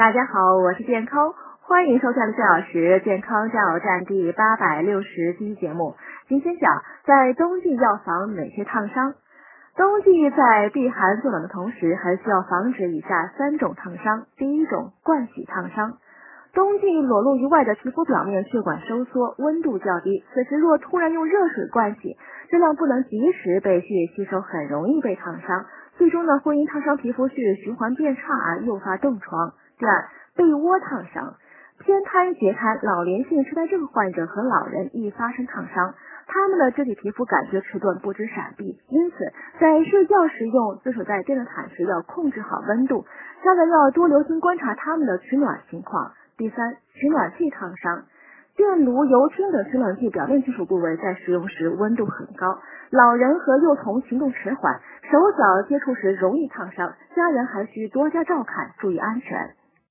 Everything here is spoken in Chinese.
大家好，我是健康，欢迎收看的四小时健康加油站第八百六十期节目。今天讲在冬季要防哪些烫伤？冬季在避寒作暖的同时，还需要防止以下三种烫伤。第一种，灌洗烫伤。冬季裸露于外的皮肤表面血管收缩，温度较低，此时若突然用热水灌洗，热量不能及时被血液吸收，很容易被烫伤，最终呢会因烫伤皮肤血液循环变差而诱发冻疮。第二，被窝烫伤，偏瘫、截瘫、老年性痴呆症患者和老人易发生烫伤，他们的肢体皮肤感觉迟钝，不知闪避，因此在睡觉时用自守在电热毯时要控制好温度，家人要多留心观察他们的取暖情况。第三，取暖器烫伤，电炉、油汀等取暖器表面金属部位在使用时温度很高，老人和幼童行动迟缓，手脚接触时容易烫伤，家人还需多加照看，注意安全。